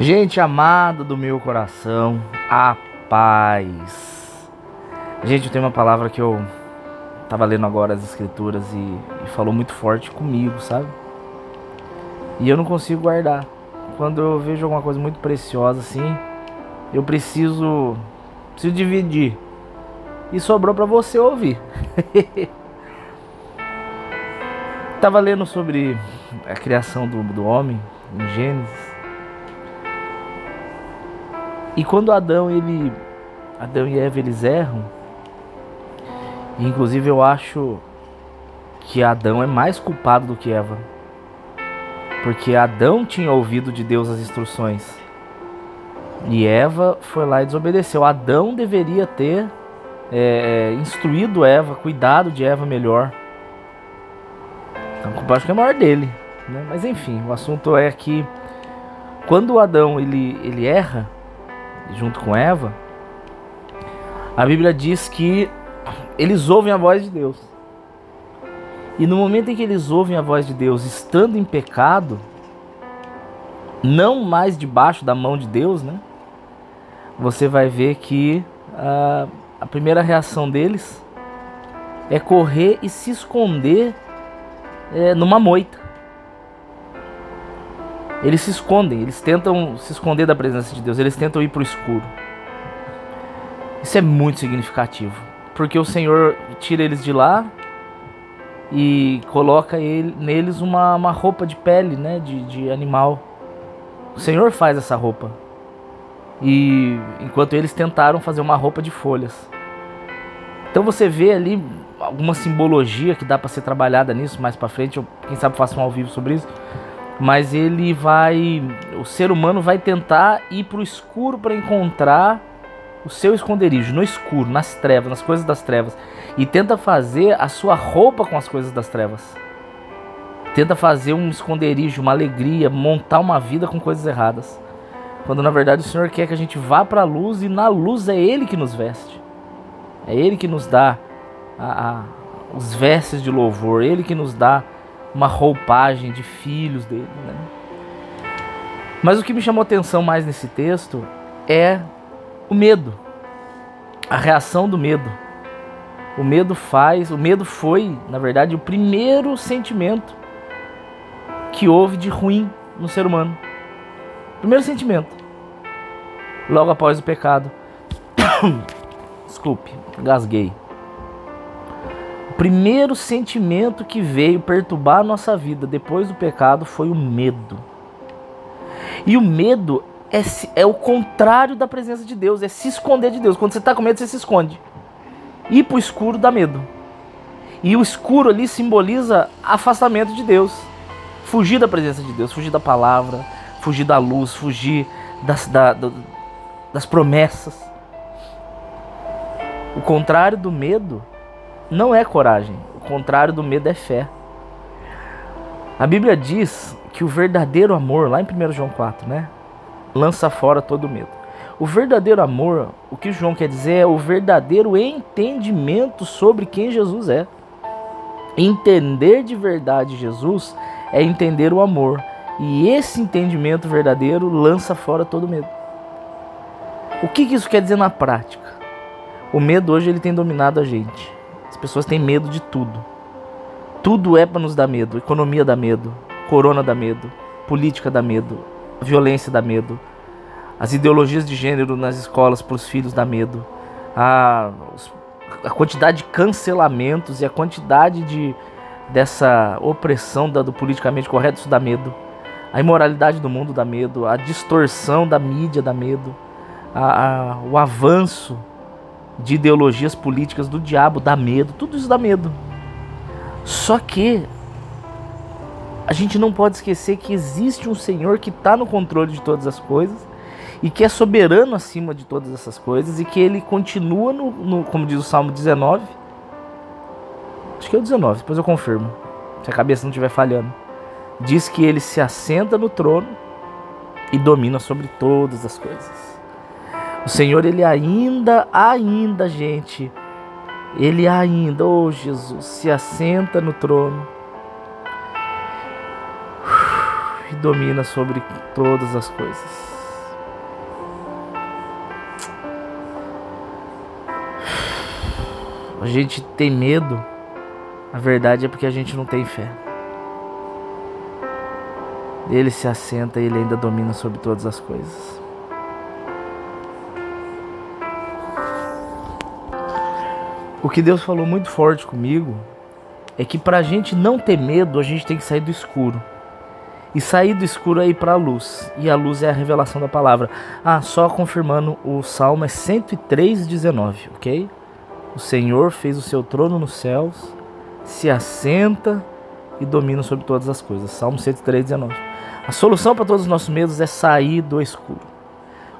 Gente amada do meu coração, a paz. Gente, eu tenho uma palavra que eu tava lendo agora as escrituras e, e, falou muito forte comigo, sabe? E eu não consigo guardar. Quando eu vejo alguma coisa muito preciosa assim, eu preciso preciso dividir. E sobrou para você ouvir. tava lendo sobre a criação do, do homem em Gênesis e quando Adão ele Adão e Eva eles erram, inclusive eu acho que Adão é mais culpado do que Eva. Porque Adão tinha ouvido de Deus as instruções. E Eva foi lá e desobedeceu. Adão deveria ter é, instruído Eva, cuidado de Eva melhor. Então, culpa acho que é maior dele. Né? Mas enfim, o assunto é que quando Adão ele, ele erra, junto com Eva, a Bíblia diz que eles ouvem a voz de Deus. E no momento em que eles ouvem a voz de Deus, estando em pecado, não mais debaixo da mão de Deus, né? Você vai ver que a, a primeira reação deles é correr e se esconder é, numa moita. Eles se escondem, eles tentam se esconder da presença de Deus, eles tentam ir para o escuro. Isso é muito significativo, porque o Senhor tira eles de lá e coloca ele, neles uma, uma roupa de pele, né, de, de animal. O Senhor faz essa roupa. E enquanto eles tentaram fazer uma roupa de folhas. Então você vê ali alguma simbologia que dá para ser trabalhada nisso mais para frente, eu, quem sabe faça um ao vivo sobre isso mas ele vai, o ser humano vai tentar ir para o escuro para encontrar o seu esconderijo no escuro, nas trevas, nas coisas das trevas, e tenta fazer a sua roupa com as coisas das trevas. Tenta fazer um esconderijo, uma alegria, montar uma vida com coisas erradas. Quando na verdade o Senhor quer que a gente vá para a luz e na luz é Ele que nos veste. É Ele que nos dá a, a, os vestes de louvor, Ele que nos dá uma roupagem de filhos dele. Né? Mas o que me chamou atenção mais nesse texto é o medo, a reação do medo. O medo faz, o medo foi, na verdade, o primeiro sentimento que houve de ruim no ser humano. Primeiro sentimento. Logo após o pecado. Desculpe, gasguei primeiro sentimento que veio perturbar a nossa vida depois do pecado foi o medo. E o medo é, é o contrário da presença de Deus, é se esconder de Deus. Quando você está com medo, você se esconde. Ir para o escuro dá medo. E o escuro ali simboliza afastamento de Deus. Fugir da presença de Deus, fugir da palavra, fugir da luz, fugir das, da, das promessas. O contrário do medo não é coragem. O contrário do medo é fé. A Bíblia diz que o verdadeiro amor, lá em 1 João 4, né? Lança fora todo medo. O verdadeiro amor, o que João quer dizer é o verdadeiro entendimento sobre quem Jesus é. Entender de verdade Jesus é entender o amor. E esse entendimento verdadeiro lança fora todo medo. O que, que isso quer dizer na prática? O medo hoje ele tem dominado a gente. As pessoas têm medo de tudo. Tudo é para nos dar medo. Economia dá medo, corona dá medo, política dá medo, violência dá medo, as ideologias de gênero nas escolas para os filhos dá medo, a, a quantidade de cancelamentos e a quantidade de dessa opressão da, do politicamente correto isso dá medo. A imoralidade do mundo dá medo, a distorção da mídia dá medo, a, a, o avanço de ideologias políticas do diabo, dá medo, tudo isso dá medo. Só que a gente não pode esquecer que existe um Senhor que está no controle de todas as coisas e que é soberano acima de todas essas coisas e que ele continua no, no como diz o Salmo 19. Acho que é o 19, depois eu confirmo, se a cabeça não estiver falhando. Diz que ele se assenta no trono e domina sobre todas as coisas. O Senhor, ele ainda, ainda, gente, ele ainda, oh Jesus, se assenta no trono e domina sobre todas as coisas. A gente tem medo, a verdade é porque a gente não tem fé. Ele se assenta e ele ainda domina sobre todas as coisas. O que Deus falou muito forte comigo é que para a gente não ter medo, a gente tem que sair do escuro. E sair do escuro é ir para a luz. E a luz é a revelação da palavra. Ah, só confirmando, o salmo é 103, 19, ok? O Senhor fez o seu trono nos céus, se assenta e domina sobre todas as coisas. Salmo 103, 19. A solução para todos os nossos medos é sair do escuro.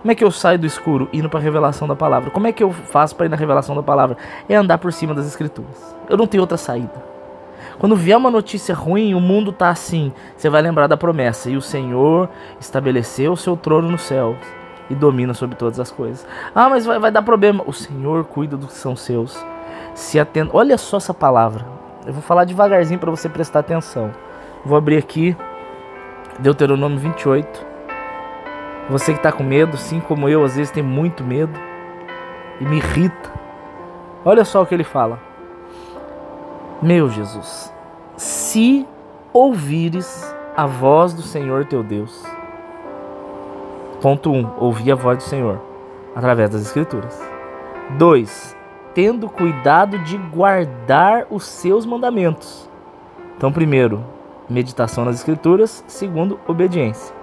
Como é que eu saio do escuro indo para a revelação da palavra? Como é que eu faço para ir na revelação da palavra? É andar por cima das escrituras. Eu não tenho outra saída. Quando vier uma notícia ruim, o mundo tá assim, você vai lembrar da promessa. E o Senhor estabeleceu o seu trono no céu e domina sobre todas as coisas. Ah, mas vai, vai dar problema. O Senhor cuida dos que são seus. Se atenda. Olha só essa palavra. Eu vou falar devagarzinho para você prestar atenção. Vou abrir aqui Deuteronômio 28. Você que está com medo, assim como eu, às vezes tem muito medo e me irrita. Olha só o que ele fala. Meu Jesus, se ouvires a voz do Senhor teu Deus. Ponto 1. Um, ouvir a voz do Senhor através das Escrituras. 2. Tendo cuidado de guardar os seus mandamentos. Então, primeiro, meditação nas Escrituras. Segundo, obediência.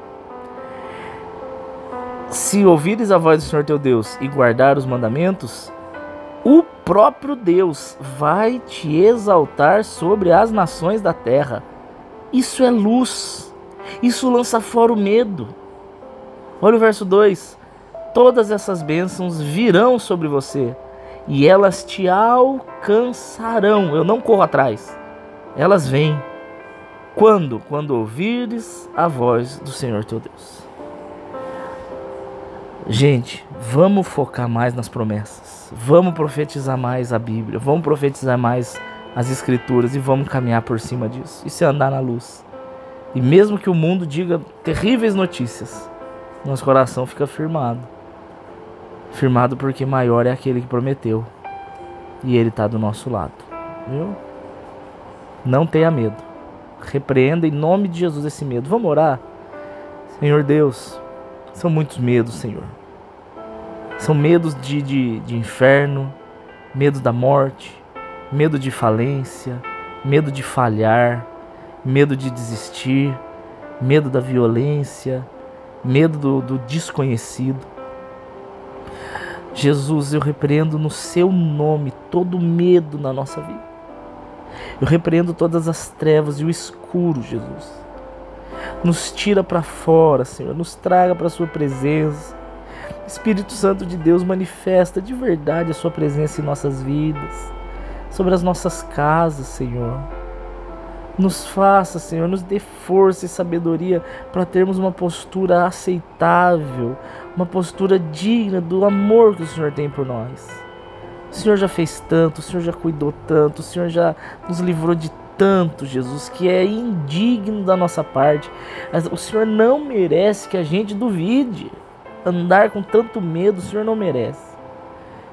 Se ouvires a voz do Senhor teu Deus e guardar os mandamentos, o próprio Deus vai te exaltar sobre as nações da terra. Isso é luz. Isso lança fora o medo. Olha o verso 2: Todas essas bênçãos virão sobre você e elas te alcançarão. Eu não corro atrás, elas vêm. Quando? Quando ouvires a voz do Senhor teu Deus. Gente, vamos focar mais nas promessas. Vamos profetizar mais a Bíblia. Vamos profetizar mais as Escrituras e vamos caminhar por cima disso. Isso é andar na luz. E mesmo que o mundo diga terríveis notícias, nosso coração fica firmado. Firmado porque maior é aquele que prometeu. E ele está do nosso lado. Viu? Não tenha medo. Repreenda em nome de Jesus esse medo. Vamos orar? Senhor Deus, são muitos medos, Senhor. São medos de, de, de inferno, medo da morte, medo de falência, medo de falhar, medo de desistir, medo da violência, medo do, do desconhecido. Jesus, eu repreendo no seu nome todo medo na nossa vida. Eu repreendo todas as trevas e o escuro, Jesus. Nos tira para fora, Senhor, nos traga para a sua presença. Espírito Santo de Deus manifesta de verdade a sua presença em nossas vidas, sobre as nossas casas, Senhor. Nos faça, Senhor, nos dê força e sabedoria para termos uma postura aceitável, uma postura digna do amor que o Senhor tem por nós. O Senhor já fez tanto, o Senhor já cuidou tanto, o Senhor já nos livrou de tanto, Jesus, que é indigno da nossa parte. O Senhor não merece que a gente duvide. Andar com tanto medo, o Senhor não merece.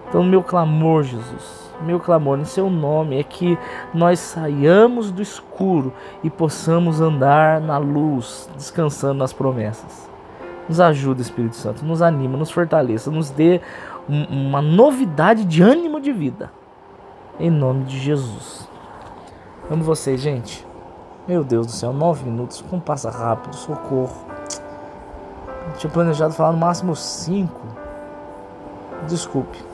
Então, meu clamor, Jesus, meu clamor em seu nome é que nós saiamos do escuro e possamos andar na luz, descansando nas promessas. Nos ajuda, Espírito Santo, nos anima, nos fortaleça, nos dê uma novidade de ânimo de vida. Em nome de Jesus. Amo vocês, gente. Meu Deus do céu, nove minutos, como passa rápido, socorro. tinha planejado falar no máximo cinco. Desculpe.